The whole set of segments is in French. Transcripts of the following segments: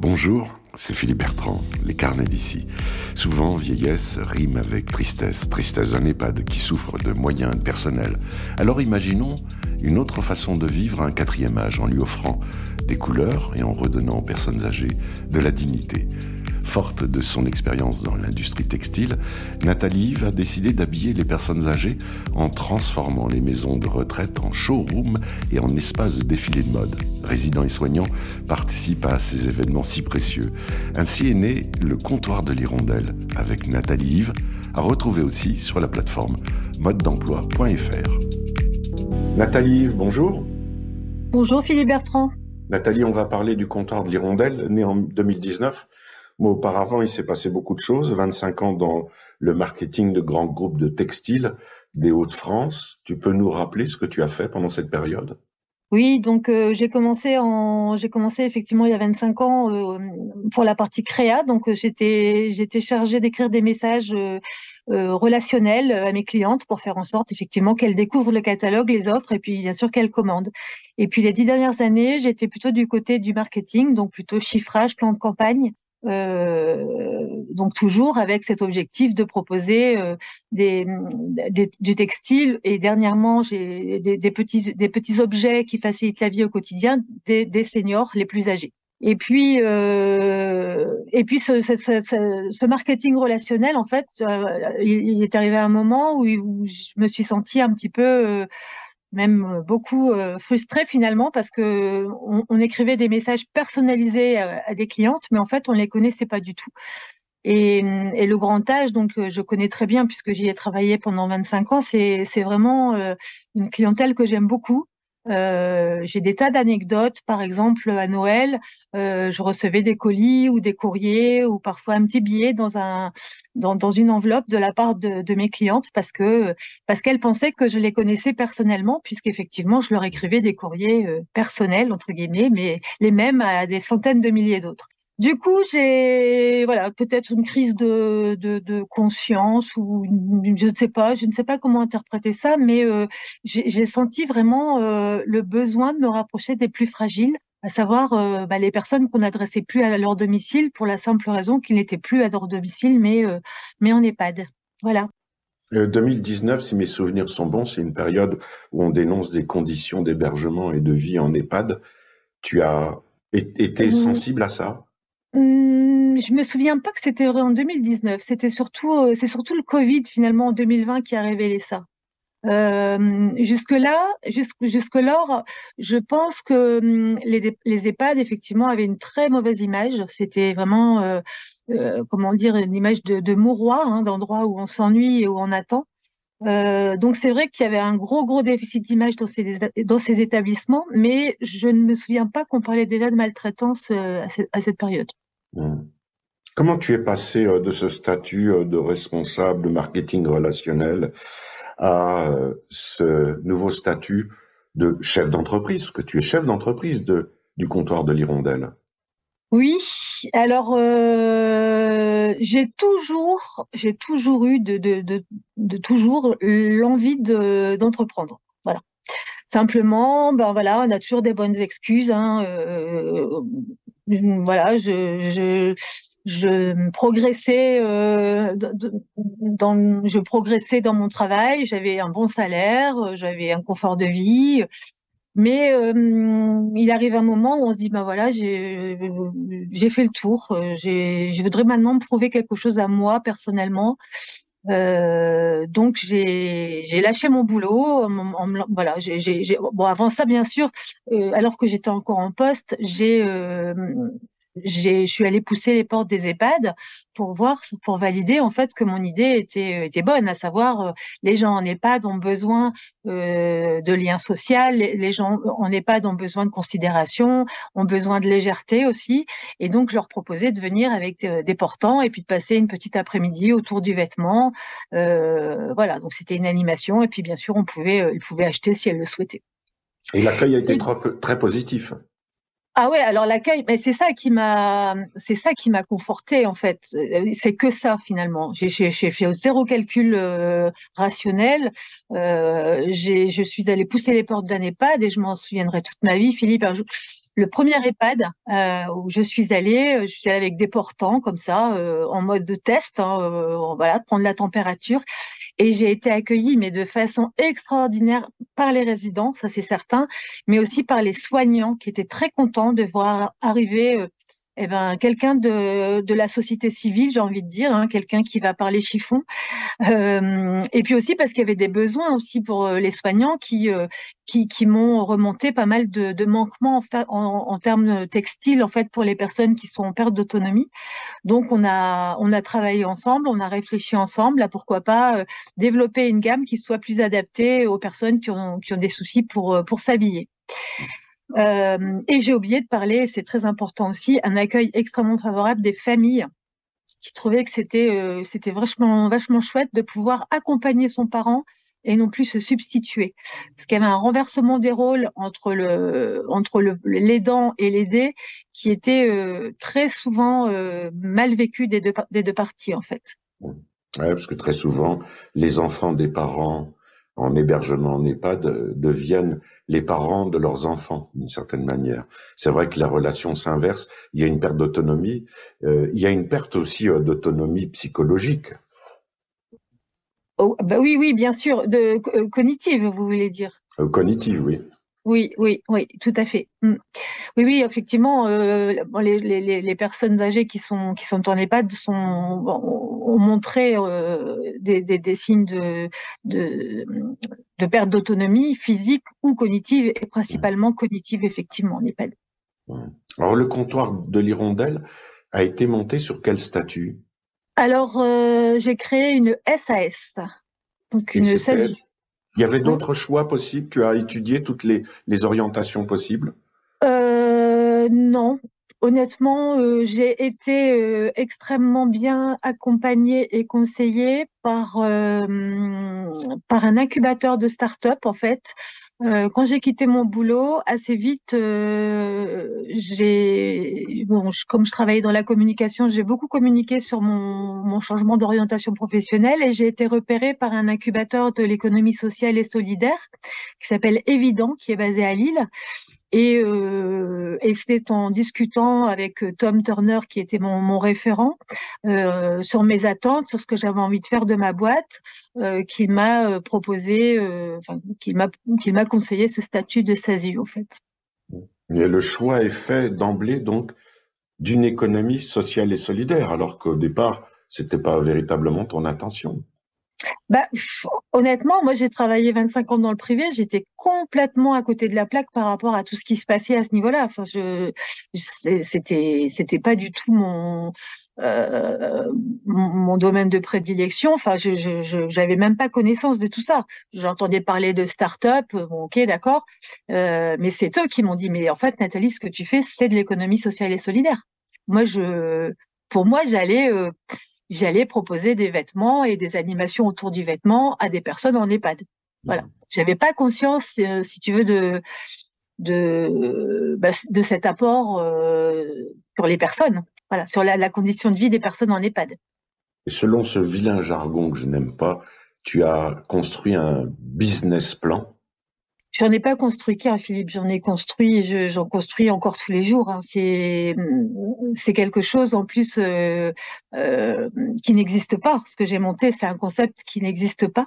Bonjour, c'est Philippe Bertrand, les carnets d'ici. Souvent, vieillesse rime avec tristesse, tristesse d'un EHPAD qui souffre de moyens personnels. Alors imaginons une autre façon de vivre un quatrième âge en lui offrant des couleurs et en redonnant aux personnes âgées de la dignité. Forte de son expérience dans l'industrie textile, Nathalie va décider d'habiller les personnes âgées en transformant les maisons de retraite en showroom et en espaces de défilé de mode. Résidents et soignants participent à ces événements si précieux. Ainsi est né le comptoir de l'hirondelle avec Nathalie Yves, à retrouver aussi sur la plateforme mode-d'emploi.fr. Nathalie Yves, bonjour. Bonjour Philippe Bertrand. Nathalie, on va parler du comptoir de l'hirondelle, né en 2019 auparavant, il s'est passé beaucoup de choses. 25 ans dans le marketing de grands groupes de textiles des Hauts-de-France. Tu peux nous rappeler ce que tu as fait pendant cette période? Oui, donc euh, j'ai commencé en j'ai commencé effectivement il y a 25 ans euh, pour la partie créa. Donc euh, j'étais j'étais chargée d'écrire des messages relationnels à mes clientes pour faire en sorte effectivement qu'elles découvrent le catalogue, les offres et puis bien sûr qu'elles commandent. Et puis les dix dernières années, j'étais plutôt du côté du marketing, donc plutôt chiffrage, plan de campagne. Euh, donc toujours avec cet objectif de proposer euh, des, du textile et dernièrement j'ai des, petits des petits objets qui facilitent la vie au quotidien des, des seniors les plus âgés. Et puis euh, et puis ce, ce, ce, marketing relationnel en fait il, est arrivé à un moment où, où, je me suis sentie un petit peu même euh, beaucoup euh, frustrée finalement parce que on, écrivait des messages personnalisés à, des clientes, mais en fait on les connaissait pas du tout. Et, le grand âge, donc euh, je connais très bien puisque j'y ai travaillé pendant 25 ans, c'est vraiment une clientèle que j'aime beaucoup. Euh, j'ai des tas d'anecdotes. Par exemple, à Noël, euh, je recevais des colis ou des courriers ou parfois un petit billet dans un dans, une enveloppe de la part de, de mes clientes parce que parce qu'elles pensaient que je les connaissais personnellement, puisqu'effectivement je leur écrivais des courriers euh, personnels entre guillemets, mais les mêmes à des centaines de milliers d'autres. Du coup, j'ai voilà peut-être une crise de, de, de, conscience ou je ne sais pas, je ne sais pas comment interpréter ça, mais euh, j'ai senti vraiment euh, le besoin de me rapprocher des plus fragiles, à savoir euh, bah, les personnes qu'on n'adressait plus à leur domicile pour la simple raison qu'ils n'étaient plus à leur domicile, mais mais en EHPAD. Voilà. 2019, si mes souvenirs sont bons, c'est une période où on dénonce des conditions d'hébergement et de vie en EHPAD. Tu as été mmh. sensible à ça? Mmh, je me souviens pas que c'était en 2019. C'était surtout, euh, c'est surtout le Covid finalement en 2020 qui a révélé ça. Euh, jusque-là, jusque, jusque-lors, je pense que mmh, les, EHPAD effectivement avaient une très mauvaise image. C'était vraiment, euh, euh, comment dire, une image de, de hein, d'endroit où on s'ennuie et où on attend. Donc c'est vrai qu'il y avait un gros gros déficit d'image dans ces dans ces établissements, mais je ne me souviens pas qu'on parlait déjà de maltraitance à, cette, période. Mmh. Comment tu es passé euh, de ce statut de responsable marketing relationnel à ce nouveau statut de chef d'entreprise, que tu es chef d'entreprise de, du comptoir de l'Hirondelle Oui, alors j'ai toujours, j'ai toujours eu de, toujours l'envie de, d'entreprendre. Voilà. Simplement, ben voilà, on a toujours des bonnes excuses. Hein, euh, voilà, je, progressais euh, dans, mon travail. J'avais un bon salaire, j'avais un confort de vie. Mais euh, il arrive un moment où on se dit, ben voilà, j'ai fait le tour. Euh, je voudrais maintenant me prouver quelque chose à moi personnellement. Euh, donc j'ai lâché mon boulot. voilà, j'ai bon avant ça bien sûr, euh, alors que j'étais encore en poste, j'ai je suis allée pousser les portes des EHPAD pour voir, pour valider en fait que mon idée était, était bonne, à savoir euh, les gens en EHPAD ont besoin euh, de liens sociaux, les, gens en EHPAD ont besoin de considération, ont besoin de légèreté aussi, et donc je leur proposais de venir avec euh, des portants et puis de passer une petite après-midi autour du vêtement, euh, voilà. Donc c'était une animation et puis bien sûr on pouvait, ils pouvaient acheter si elles le souhaitaient. Et l'accueil a été très, très positif. Ah ouais, alors l'accueil, mais c'est ça qui m'a, c'est ça qui m'a conforté en fait. C'est que ça finalement. J'ai fait zéro calcul euh, rationnel. Euh, je suis allée pousser les portes d'un EHPAD et je m'en souviendrai toute ma vie. Philippe, le premier EHPAD où je suis allée, je suis allée avec des portants comme ça, en mode de test, hein, voilà, prendre la température. Et j'ai été accueillie, mais de façon extraordinaire par les résidents, ça c'est certain, mais aussi par les soignants qui étaient très contents de voir arriver eh ben, quelqu'un de, la société civile, j'ai envie de dire, hein, quelqu'un qui va parler chiffon. Euh, et puis aussi parce qu'il y avait des besoins aussi pour euh, les soignants qui, euh, qui, m'ont remonté pas mal de, de manquements en, termes textiles en fait pour les personnes qui sont en perte d'autonomie. Donc on a travaillé ensemble, on a réfléchi ensemble à pourquoi pas développer une gamme qui soit plus adaptée aux personnes qui ont, qui ont des soucis pour pour s'habiller. Euh, et j'ai oublié de parler, c'est très important aussi, un accueil extrêmement favorable des familles qui trouvaient que c'était euh, c'était vachement vachement chouette de pouvoir accompagner son parent et non plus se substituer. Parce qu'il y avait un renversement des rôles entre le entre le l'aidant et l'aidé qui était euh, très souvent mal vécu des deux des deux parties en fait. Ouais, parce que très souvent les enfants des parents en hébergement en EHPAD deviennent les parents de leurs enfants d'une certaine manière. C'est vrai que la relation s'inverse. Il y a une perte d'autonomie. Euh, il y a une perte aussi euh, d'autonomie psychologique. Oh, bah oui, oui, bien sûr, de euh, cognitive, vous voulez dire. cognitive, oui. Oui, oui, oui, tout à fait. Mm. Oui, oui, effectivement, euh, les, les, les, personnes âgées qui sont qui sont en EHPAD sont ont montré euh, des, des, des, signes de, de, de perte d'autonomie physique ou cognitive, et principalement cognitive, effectivement, en EHPAD. Alors, le comptoir de l'Hirondelle a été monté sur quel statut? Alors, euh, j'ai créé une SAS, donc une SASU. Il y avait d'autres choix possibles? Tu as étudié toutes les, les orientations possibles? Euh, Non. Honnêtement, euh, j'ai été euh, extrêmement bien accompagnée et conseillée par, par un incubateur de start-up, en fait, euh, quand j'ai quitté mon boulot, assez vite, euh, j'ai bon, comme je travaillais dans la communication, j'ai beaucoup communiqué sur mon, mon changement d'orientation professionnelle et j'ai été repérée par un incubateur de l'économie sociale et solidaire qui s'appelle Évident, qui est basé à Lille et, euh, c'est en discutant avec euh, Tom Turner, qui était mon, référent, euh, sur mes attentes, sur ce que j'avais envie de faire de ma boîte, euh, qu'il m'a proposé, enfin, qu'il m'a qu'il conseillé ce statut de SASU, en fait. Et le choix est fait d'emblée, donc, d'une économie sociale et solidaire, alors qu'au départ, c'était pas véritablement ton intention. Bah, honnêtement, moi j'ai travaillé 25 ans dans le privé, j'étais complètement à côté de la plaque par rapport à tout ce qui se passait à ce niveau-là. Enfin, je, c'était, pas du tout mon, euh, mon, domaine de prédilection. Enfin, je, je, même pas connaissance de tout ça. J'entendais parler de start-up, ok, d'accord, euh, mais c'est eux qui m'ont dit, mais en fait, Nathalie, ce que tu fais, c'est de l'économie sociale et solidaire. Moi, je, pour moi, j'allais euh, j'allais proposer des vêtements et des animations autour du vêtement à des personnes en EHPAD. Voilà. J'avais pas conscience, euh, si tu veux, de de bah, de cet apport euh, sur les personnes. Voilà, sur la, la, condition de vie des personnes en EHPAD. Et selon ce vilain jargon que je n'aime pas, tu as construit un business plan J'en ai pas construit qu'un, Philippe. J'en ai construit, j'en construis encore tous les jours. Hein. C'est c'est quelque chose en plus euh, euh, qui n'existe pas. Ce que j'ai monté, c'est un concept qui n'existe pas.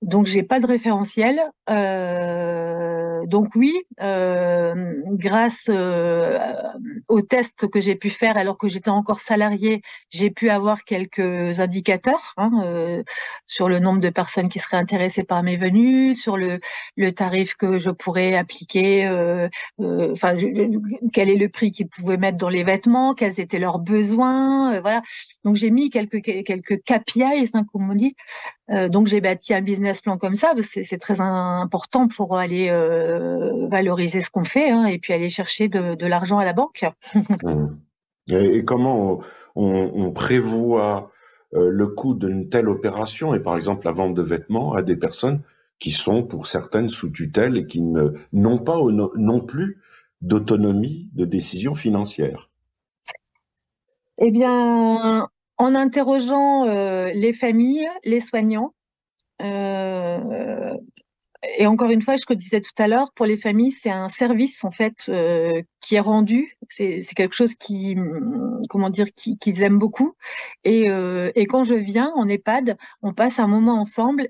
Donc j'ai pas de référentiel. Euh, donc oui, euh, grâce euh, aux tests que j'ai pu faire alors que j'étais encore salarié, j'ai pu avoir quelques indicateurs hein, euh, sur le nombre de personnes qui seraient intéressées par mes venues, sur le, tarif que je pourrais appliquer, euh, enfin quel est le prix qu'ils pouvaient mettre dans les vêtements, quels étaient leurs besoins, voilà. Donc j'ai mis quelques quelques KPIs, hein, comme on dit. Donc j'ai bâti un business plan comme ça, c'est très important pour aller euh, valoriser ce qu'on fait hein, et puis aller chercher de, de l'argent à la banque. Mmh. et, comment on, on prévoit euh, le coût d'une telle opération? Et par exemple la vente de vêtements à des personnes qui sont pour certaines sous tutelle et qui n'ont pas non plus d'autonomie de décision financière Eh bien, en interrogeant euh, les familles, les soignants, euh, et encore une fois, je le disais tout à l'heure, pour les familles, c'est un service en fait euh, qui est rendu. C'est quelque chose qui, comment dire, qu'ils aiment beaucoup. Et, quand je viens en EHPAD, on passe un moment ensemble.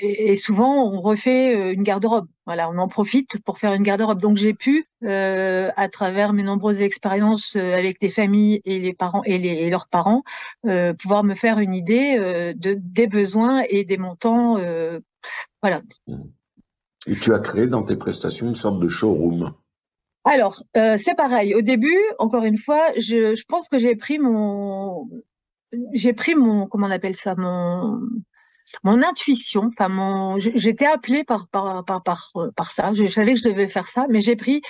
Et, souvent, on refait euh, une garde-robe. Voilà, on en profite pour faire une garde-robe. Donc, j'ai pu, euh, à travers mes nombreuses expériences euh, avec les familles et les parents et, les, et leurs parents, euh, pouvoir me faire une idée de, des besoins et des montants. voilà. Et tu as créé dans tes prestations une sorte de showroom. Alors, c'est pareil. Au début, encore une fois, je, je pense que j'ai pris mon, j'ai pris mon, comment on appelle ça, mon, mon intuition, enfin mon, j'étais appelée par par, par par par ça. Je savais que je devais faire ça, mais j'ai pris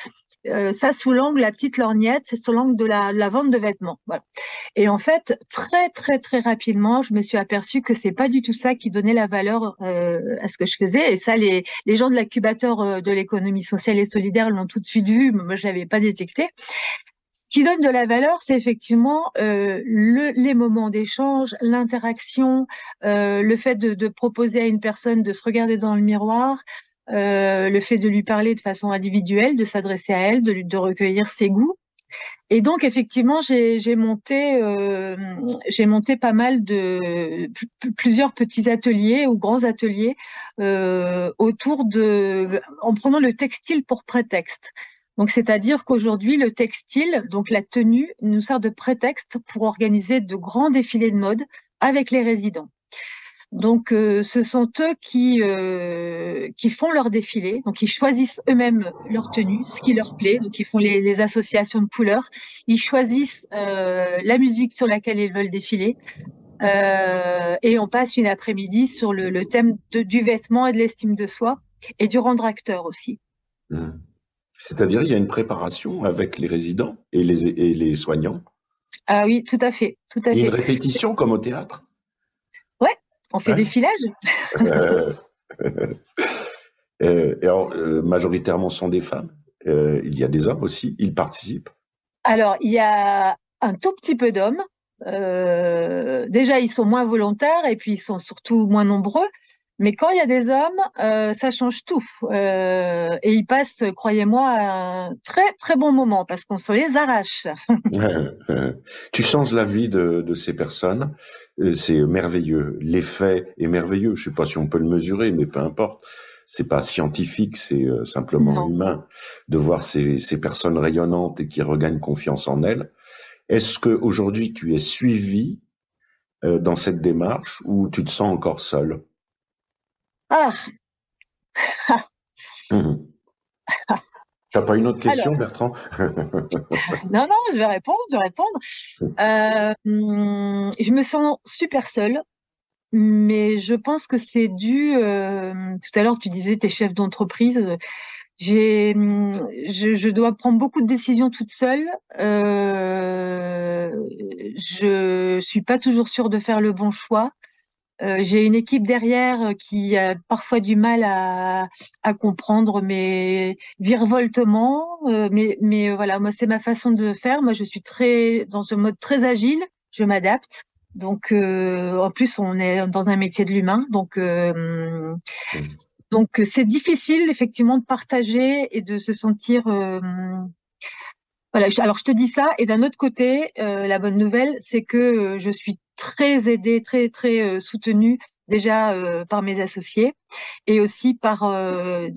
euh, ça sous l'angle la petite lorgnette, c'est sous l'angle de la, vente de vêtements. Et en fait, très très très rapidement, je me suis aperçue que c'est pas du tout ça qui donnait la valeur euh, à ce que je faisais. Et ça, les les gens de l'incubateur euh, de l'économie sociale et solidaire l'ont tout de suite vu. Moi, je l'avais pas détecté qui donne de la valeur, c'est effectivement euh, le, les moments d'échange, l'interaction, euh, le fait de, de, proposer à une personne de se regarder dans le miroir, euh, le fait de lui parler de façon individuelle, de s'adresser à elle, de, de recueillir ses goûts. Et donc effectivement, j'ai monté, euh, j'ai monté pas mal de plusieurs petits ateliers ou grands ateliers euh, autour de, en prenant le textile pour prétexte. Donc, c'est-à-dire qu'aujourd'hui, le textile, donc la tenue, nous sert de prétexte pour organiser de grands défilés de mode avec les résidents. Donc, euh, ce sont eux qui euh, qui font leur défilé. Donc, ils choisissent eux-mêmes leur tenue, ce qui leur plaît. Donc, ils font les, associations de couleurs. Ils choisissent euh, la musique sur laquelle ils veulent défiler. Et on passe une après-midi sur le, thème du vêtement et de l'estime de soi et du rendre acteur aussi. Mmh. C'est-à-dire, il y a une préparation avec les résidents et les, et les soignants. Ah oui, tout à fait, tout à et fait. une répétition comme au théâtre? Ouais, on fait Ouais. des filages. Euh, euh, et alors, euh, majoritairement sont des femmes. Euh, il y a des hommes aussi. Ils participent. Alors, il y a un tout petit peu d'hommes. Euh, déjà, ils sont moins volontaires et puis ils sont surtout moins nombreux. Mais quand il y a des hommes, euh, ça change tout. Euh, et ils passent, croyez-moi, un très très bon moment parce qu'on se les arrache. Tu changes la vie de, de ces personnes. Euh, C'est merveilleux. L'effet est merveilleux. Je sais pas si on peut le mesurer, mais peu importe. C'est pas scientifique, c'est euh, simplement Non. humain de voir ces, ces personnes rayonnantes et qui regagnent confiance en elles. Est-ce que aujourd'hui tu es suivi euh, dans cette démarche ou tu te sens encore seul? Ah, Mhm. T'as pas une autre question, Alors. Bertrand? Non, non, je vais répondre, je vais répondre. Euh, je me sens super seule, mais je pense que c'est dû. euh, tout à l'heure, tu disais t'es chef d'entreprise. J'ai, je, je dois prendre beaucoup de décisions toute seule. Euh, je suis pas toujours sûre de faire le bon choix. Euh, j'ai une équipe derrière euh, qui a parfois du mal à, à comprendre mes virevoltements, euh, mais, mais euh, voilà, moi c'est ma façon de faire. Moi je suis très dans ce mode très agile, je m'adapte. Donc euh, en plus on est dans un métier de l'humain, donc euh, Mhm. donc c'est difficile effectivement de partager et de se sentir euh, alors je te dis ça, et d'un autre côté, euh, la bonne nouvelle, c'est que euh, je suis très aidée, très très euh, soutenue déjà par mes associés et aussi par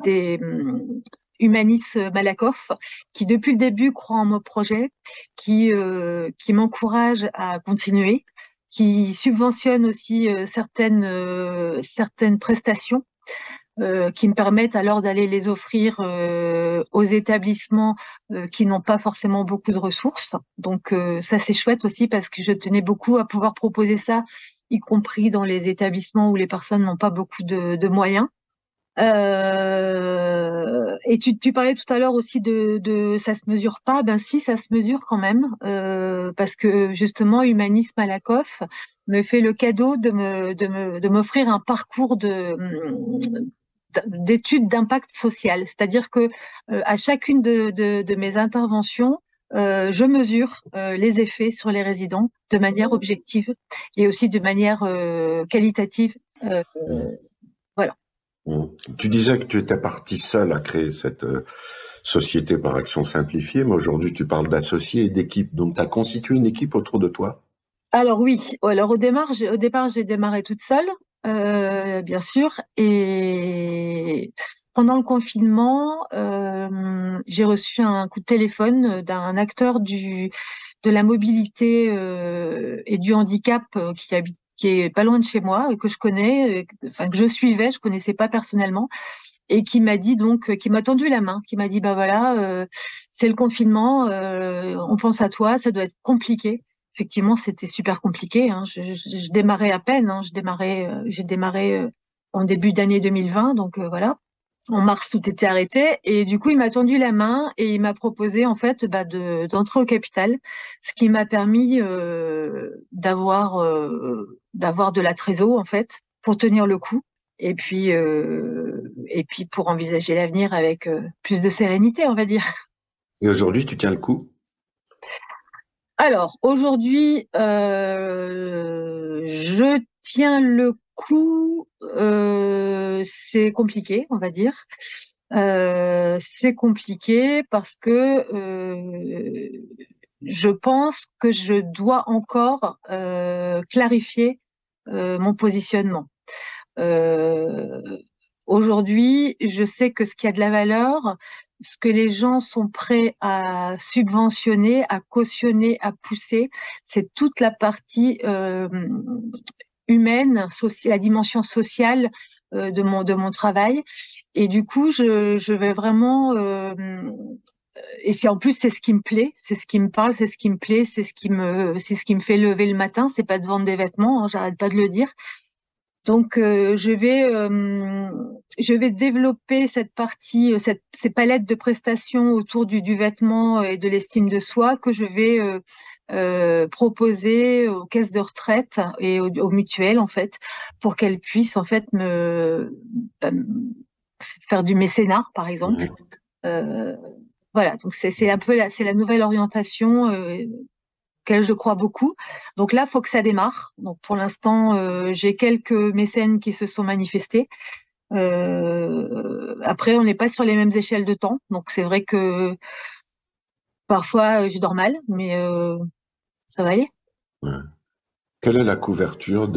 des hum, Humanis Malakoff qui depuis le début croient en mon projet, qui euh, qui m'encouragent à continuer, qui subventionnent aussi certaines certaines prestations. Euh, qui me permettent alors d'aller les offrir euh, aux établissements euh, qui n'ont pas forcément beaucoup de ressources. Donc euh, ça c'est chouette aussi parce que je tenais beaucoup à pouvoir proposer ça, y compris dans les établissements où les personnes n'ont pas beaucoup de, de moyens. Euh, et tu, tu parlais tout à l'heure aussi de, de ça se mesure pas. Ben si, ça se mesure quand même euh, parce que justement Humanisme Malakoff me fait le cadeau de me de me de m'offrir un parcours de d'études d'impact social, c'est-à-dire que euh, à chacune de, de, de mes interventions, euh, je mesure euh, les effets sur les résidents de manière objective et aussi de manière qualitative. Euh, voilà. Mmh. Tu disais que tu étais partie seule à créer cette société par action simplifiée, mais aujourd'hui tu parles d'associés et d'équipe. Donc tu as constitué une équipe autour de toi? Alors oui, alors au au départ j'ai démarré toute seule, euh, bien sûr, et pendant le confinement, euh, j'ai reçu un coup de téléphone d'un acteur du de la mobilité et du handicap qui habite qui est pas loin de chez moi, que je connais, enfin que je suivais, je connaissais pas personnellement, et qui m'a dit donc, qui m'a tendu la main, qui m'a dit bah voilà, euh, c'est le confinement, euh, on pense à toi, ça doit être compliqué. Effectivement, c'était super compliqué. Hein. Je, démarrais à peine, hein. je démarrais, euh, j'ai démarré en début d'année 2020, donc voilà en mars, tout était arrêté. Et du coup, il m'a tendu la main et il m'a proposé en fait bah, de, d'entrer au capital, ce qui m'a permis euh, d'avoir euh, de la trésor en fait pour tenir le coup et puis euh, et puis pour envisager l'avenir avec euh, plus de sérénité, on va dire. Et aujourd'hui, tu tiens le coup? Alors aujourd'hui, euh, je tiens le coup, euh, c'est compliqué, on va dire. Euh, c'est compliqué parce que je pense que je dois encore clarifier mon positionnement. Aujourd'hui, je sais que ce qui a de la valeur, ce que les gens sont prêts à subventionner, à cautionner, à pousser, c'est toute la partie euh, humaine, la dimension sociale euh, de mon de mon travail. Et du coup, je, je vais vraiment euh, et c'est en plus c'est ce qui me plaît, c'est ce qui me parle, c'est ce qui me plaît, c'est ce qui me c'est ce qui me fait lever le matin. C'est pas de vendre des vêtements, hein, j'arrête pas de le dire. Donc euh, je vais euh, je vais développer cette partie, euh, cette, ces palettes de prestations autour du, du vêtement et de l'estime de soi que je vais euh, euh, proposer aux caisses de retraite et aux, aux mutuelles en fait pour qu'elles puissent en fait me bah, faire du mécénat par exemple. Euh, voilà, donc c'est un peu la, c'est la nouvelle orientation euh, auquel je crois beaucoup. Donc là, faut que ça démarre. Donc pour l'instant, euh, j'ai quelques mécènes qui se sont manifestés. Euh, après, on n'est pas sur les mêmes échelles de temps, donc c'est vrai que parfois je dors mal, mais euh, ça va aller. Ouais. Quelle est la couverture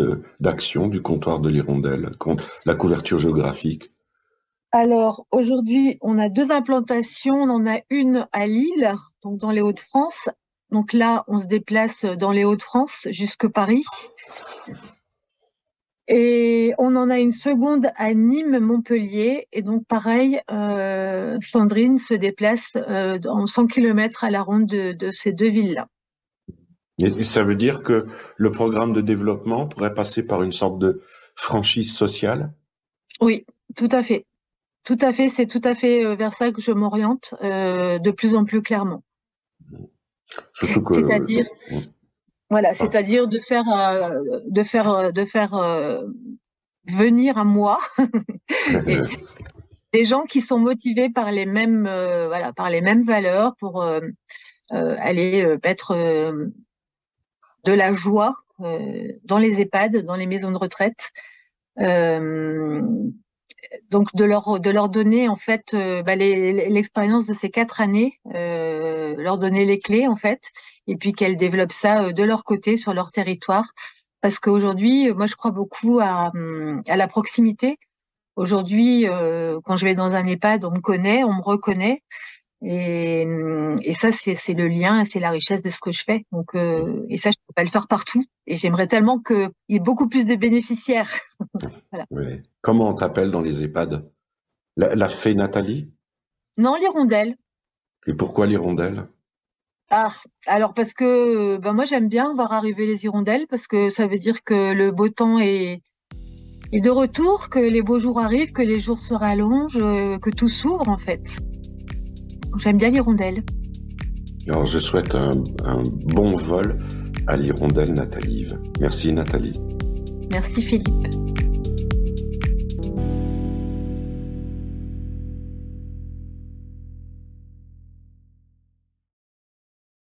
d'action du comptoir de l'Hirondelle, la couverture géographique? Alors aujourd'hui, on a deux implantations. On en a une à Lille, donc dans les Hauts-de-France. Donc là, on se déplace dans les Hauts-de-France jusque Paris. Et on en a une seconde à Nîmes, Montpellier. Et donc pareil, euh, Sandrine se déplace euh, en 100 km à la ronde de, de ces deux villes-là. Et ça veut dire que le programme de développement pourrait passer par une sorte de franchise sociale? Oui, tout à fait. Tout à fait, c'est tout à fait euh, vers ça que je m'oriente euh, de plus en plus clairement. C'est-à-dire, voilà, ah. c'est-à-dire de faire, euh, de faire, euh, de faire euh, venir à moi des gens qui sont motivés par les mêmes, voilà, par les mêmes valeurs pour aller mettre de la joie dans les EHPAD, dans les maisons de retraite donc de leur de leur donner en fait euh, bah, l'expérience de ces quatre années, euh, leur donner les clés en fait, et puis qu'elles développent ça euh, de leur côté sur leur territoire, parce qu'aujourd'hui, moi je crois beaucoup à, hum, à la proximité. Aujourd'hui, quand je vais dans un EHPAD, on me connaît, on me reconnaît, et, et ça, c'est le lien, c'est la richesse de ce que je fais. Donc, euh, et ça, je peux pas le faire partout. Et j'aimerais tellement qu'il y ait beaucoup plus de bénéficiaires. voilà. oui. Comment on t'appelle dans les EHPAD? La, la, fée Nathalie? Non, l'hirondelle. Et pourquoi l'hirondelle? Ah, alors parce que ben moi j'aime bien voir arriver les hirondelles parce que ça veut dire que le beau temps est, est de retour, que les beaux jours arrivent, que les jours se rallongent, euh, que tout s'ouvre en fait. J'aime bien l'hirondelle. Alors, je souhaite un, un bon vol à l'hirondelle Nathalie. Merci Nathalie. Merci Philippe.